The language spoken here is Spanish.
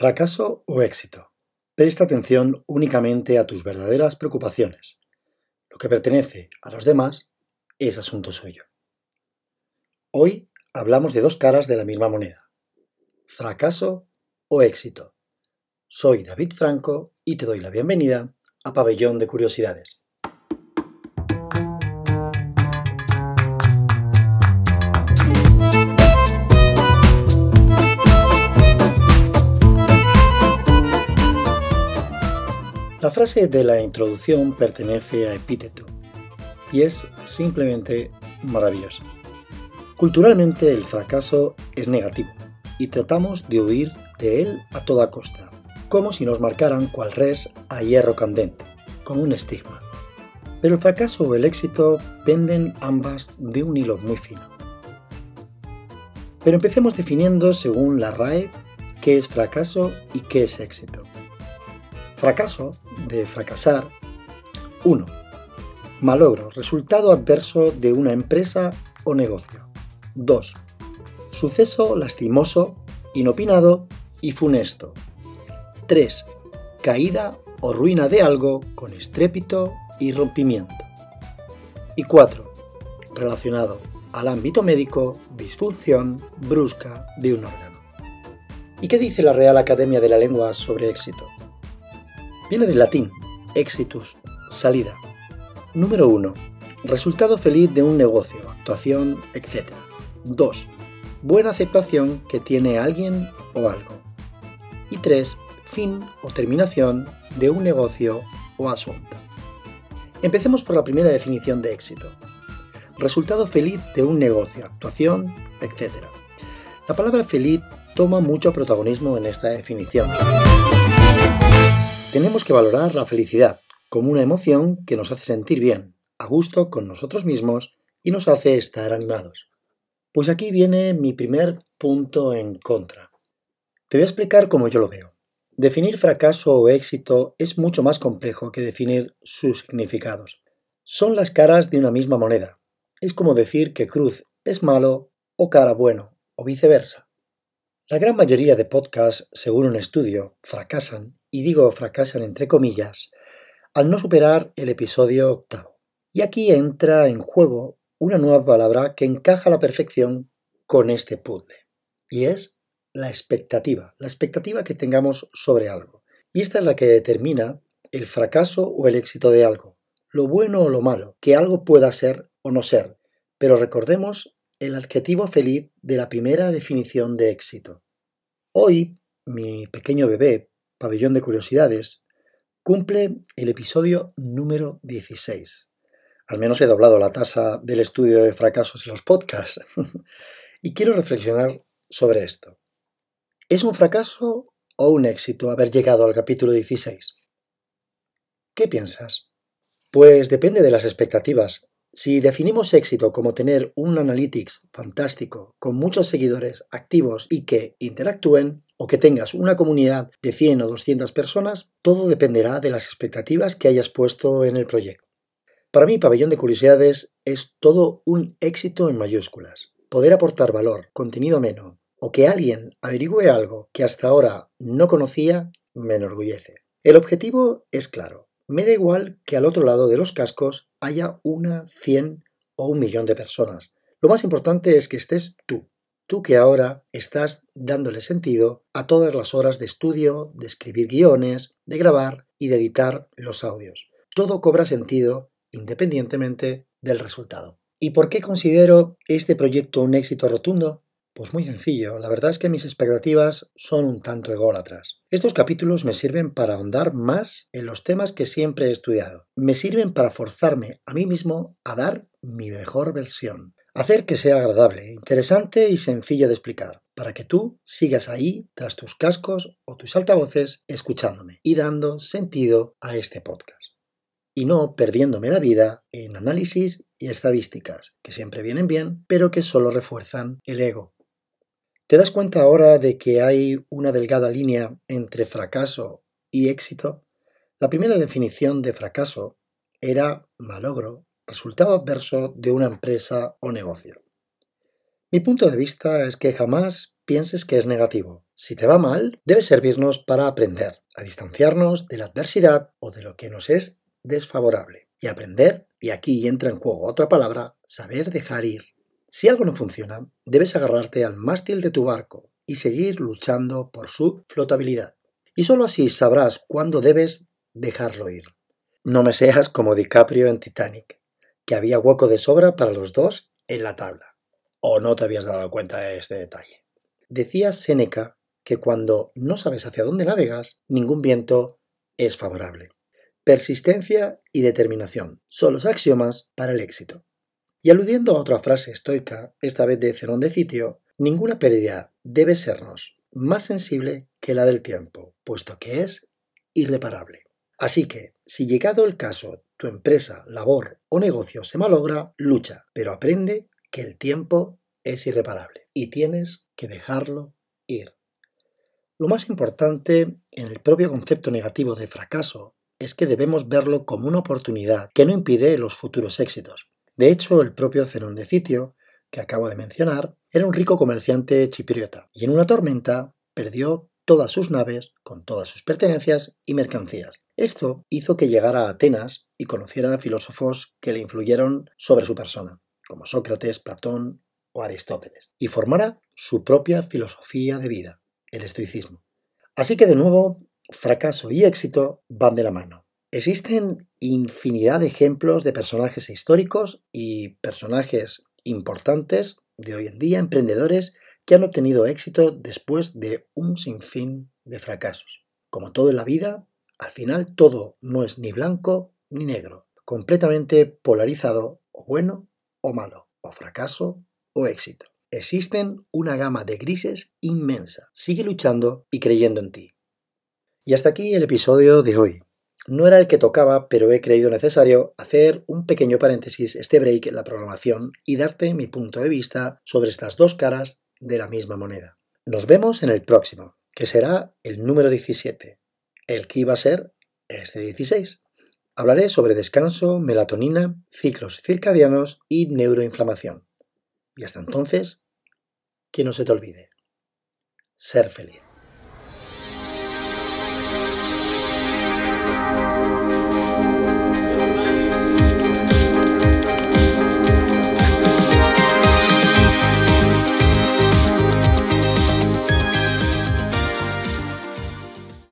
Fracaso o éxito. Presta atención únicamente a tus verdaderas preocupaciones. Lo que pertenece a los demás es asunto suyo. Hoy hablamos de dos caras de la misma moneda. Fracaso o éxito. Soy David Franco y te doy la bienvenida a Pabellón de Curiosidades. La frase de la introducción pertenece a Epíteto y es simplemente maravillosa. Culturalmente el fracaso es negativo y tratamos de huir de él a toda costa, como si nos marcaran cual res a hierro candente, como un estigma. Pero el fracaso o el éxito penden ambas de un hilo muy fino. Pero empecemos definiendo según la RAE qué es fracaso y qué es éxito. Fracaso, de fracasar. 1. Malogro, resultado adverso de una empresa o negocio. 2. Suceso lastimoso, inopinado y funesto. 3. Caída o ruina de algo con estrépito y rompimiento. Y 4. Relacionado al ámbito médico, disfunción brusca de un órgano. ¿Y qué dice la Real Academia de la Lengua sobre éxito? Viene del latín exitus, salida. Número 1. Resultado feliz de un negocio, actuación, etc. 2. Buena aceptación que tiene alguien o algo. Y 3. Fin o terminación de un negocio o asunto. Empecemos por la primera definición de éxito. Resultado feliz de un negocio, actuación, etc. La palabra feliz toma mucho protagonismo en esta definición. Tenemos que valorar la felicidad como una emoción que nos hace sentir bien, a gusto con nosotros mismos y nos hace estar animados. Pues aquí viene mi primer punto en contra. Te voy a explicar cómo yo lo veo. Definir fracaso o éxito es mucho más complejo que definir sus significados. Son las caras de una misma moneda. Es como decir que cruz es malo o cara bueno, o viceversa. La gran mayoría de podcasts, según un estudio, fracasan y digo fracasan entre comillas, al no superar el episodio octavo. Y aquí entra en juego una nueva palabra que encaja a la perfección con este puzzle, y es la expectativa, la expectativa que tengamos sobre algo. Y esta es la que determina el fracaso o el éxito de algo, lo bueno o lo malo, que algo pueda ser o no ser. Pero recordemos el adjetivo feliz de la primera definición de éxito. Hoy, mi pequeño bebé Pabellón de Curiosidades, cumple el episodio número 16. Al menos he doblado la tasa del estudio de fracasos en los podcasts. y quiero reflexionar sobre esto. ¿Es un fracaso o un éxito haber llegado al capítulo 16? ¿Qué piensas? Pues depende de las expectativas. Si definimos éxito como tener un analytics fantástico, con muchos seguidores activos y que interactúen, o que tengas una comunidad de 100 o 200 personas, todo dependerá de las expectativas que hayas puesto en el proyecto. Para mí, Pabellón de Curiosidades es todo un éxito en mayúsculas. Poder aportar valor, contenido ameno, o que alguien averigüe algo que hasta ahora no conocía, me enorgullece. El objetivo es claro. Me da igual que al otro lado de los cascos haya una, cien o un millón de personas. Lo más importante es que estés tú, tú que ahora estás dándole sentido a todas las horas de estudio, de escribir guiones, de grabar y de editar los audios. Todo cobra sentido independientemente del resultado. ¿Y por qué considero este proyecto un éxito rotundo? Pues muy sencillo, la verdad es que mis expectativas son un tanto ególatras. Estos capítulos me sirven para ahondar más en los temas que siempre he estudiado. Me sirven para forzarme a mí mismo a dar mi mejor versión, Hacer que sea agradable, interesante y sencillo de explicar, para que tú sigas ahí tras tus cascos o tus altavoces escuchándome y dando sentido a este podcast. Y no perdiéndome la vida en análisis y estadísticas, que siempre vienen bien, pero que solo refuerzan el ego. ¿Te das cuenta ahora de que hay una delgada línea entre fracaso y éxito? La primera definición de fracaso era malogro, resultado adverso de una empresa o negocio. Mi punto de vista es que jamás pienses que es negativo. Si te va mal, debe servirnos para aprender, a distanciarnos de la adversidad o de lo que nos es desfavorable. Y aprender, y aquí entra en juego otra palabra, saber dejar ir. Si algo no funciona, debes agarrarte al mástil de tu barco y seguir luchando por su flotabilidad. Y solo así sabrás cuándo debes dejarlo ir. No me seas como DiCaprio en Titanic, que había hueco de sobra para los dos en la tabla. ¿O no te habías dado cuenta de este detalle? Decía Séneca que cuando no sabes hacia dónde navegas, ningún viento es favorable. Persistencia y determinación son los axiomas para el éxito. Y aludiendo a otra frase estoica, esta vez de Zenón de Citio, ninguna pérdida debe sernos más sensible que la del tiempo, puesto que es irreparable. Así que, si llegado el caso tu empresa, labor o negocio se malogra, lucha, pero aprende que el tiempo es irreparable y tienes que dejarlo ir. Lo más importante en el propio concepto negativo de fracaso es que debemos verlo como una oportunidad que no impide los futuros éxitos. De hecho, el propio Zenón de Citio, que acabo de mencionar, era un rico comerciante chipriota y en una tormenta perdió todas sus naves con todas sus pertenencias y mercancías. Esto hizo que llegara a Atenas y conociera a filósofos que le influyeron sobre su persona, como Sócrates, Platón o Aristóteles, y formara su propia filosofía de vida, el estoicismo. Así que de nuevo, fracaso y éxito van de la mano. Existen infinidad de ejemplos de personajes históricos y personajes importantes de hoy en día, emprendedores que han obtenido éxito después de un sinfín de fracasos. Como todo en la vida, al final todo no es ni blanco ni negro, completamente polarizado o bueno o malo, o fracaso o éxito. Existen una gama de grises inmensa. Sigue luchando y creyendo en ti. Y hasta aquí el episodio de hoy. No era el que tocaba, pero he creído necesario hacer un pequeño paréntesis, este break en la programación y darte mi punto de vista sobre estas dos caras de la misma moneda. Nos vemos en el próximo, que será el número 17, el que iba a ser este 16. Hablaré sobre descanso, melatonina, ciclos circadianos y neuroinflamación. Y hasta entonces, que no se te olvide, ser feliz.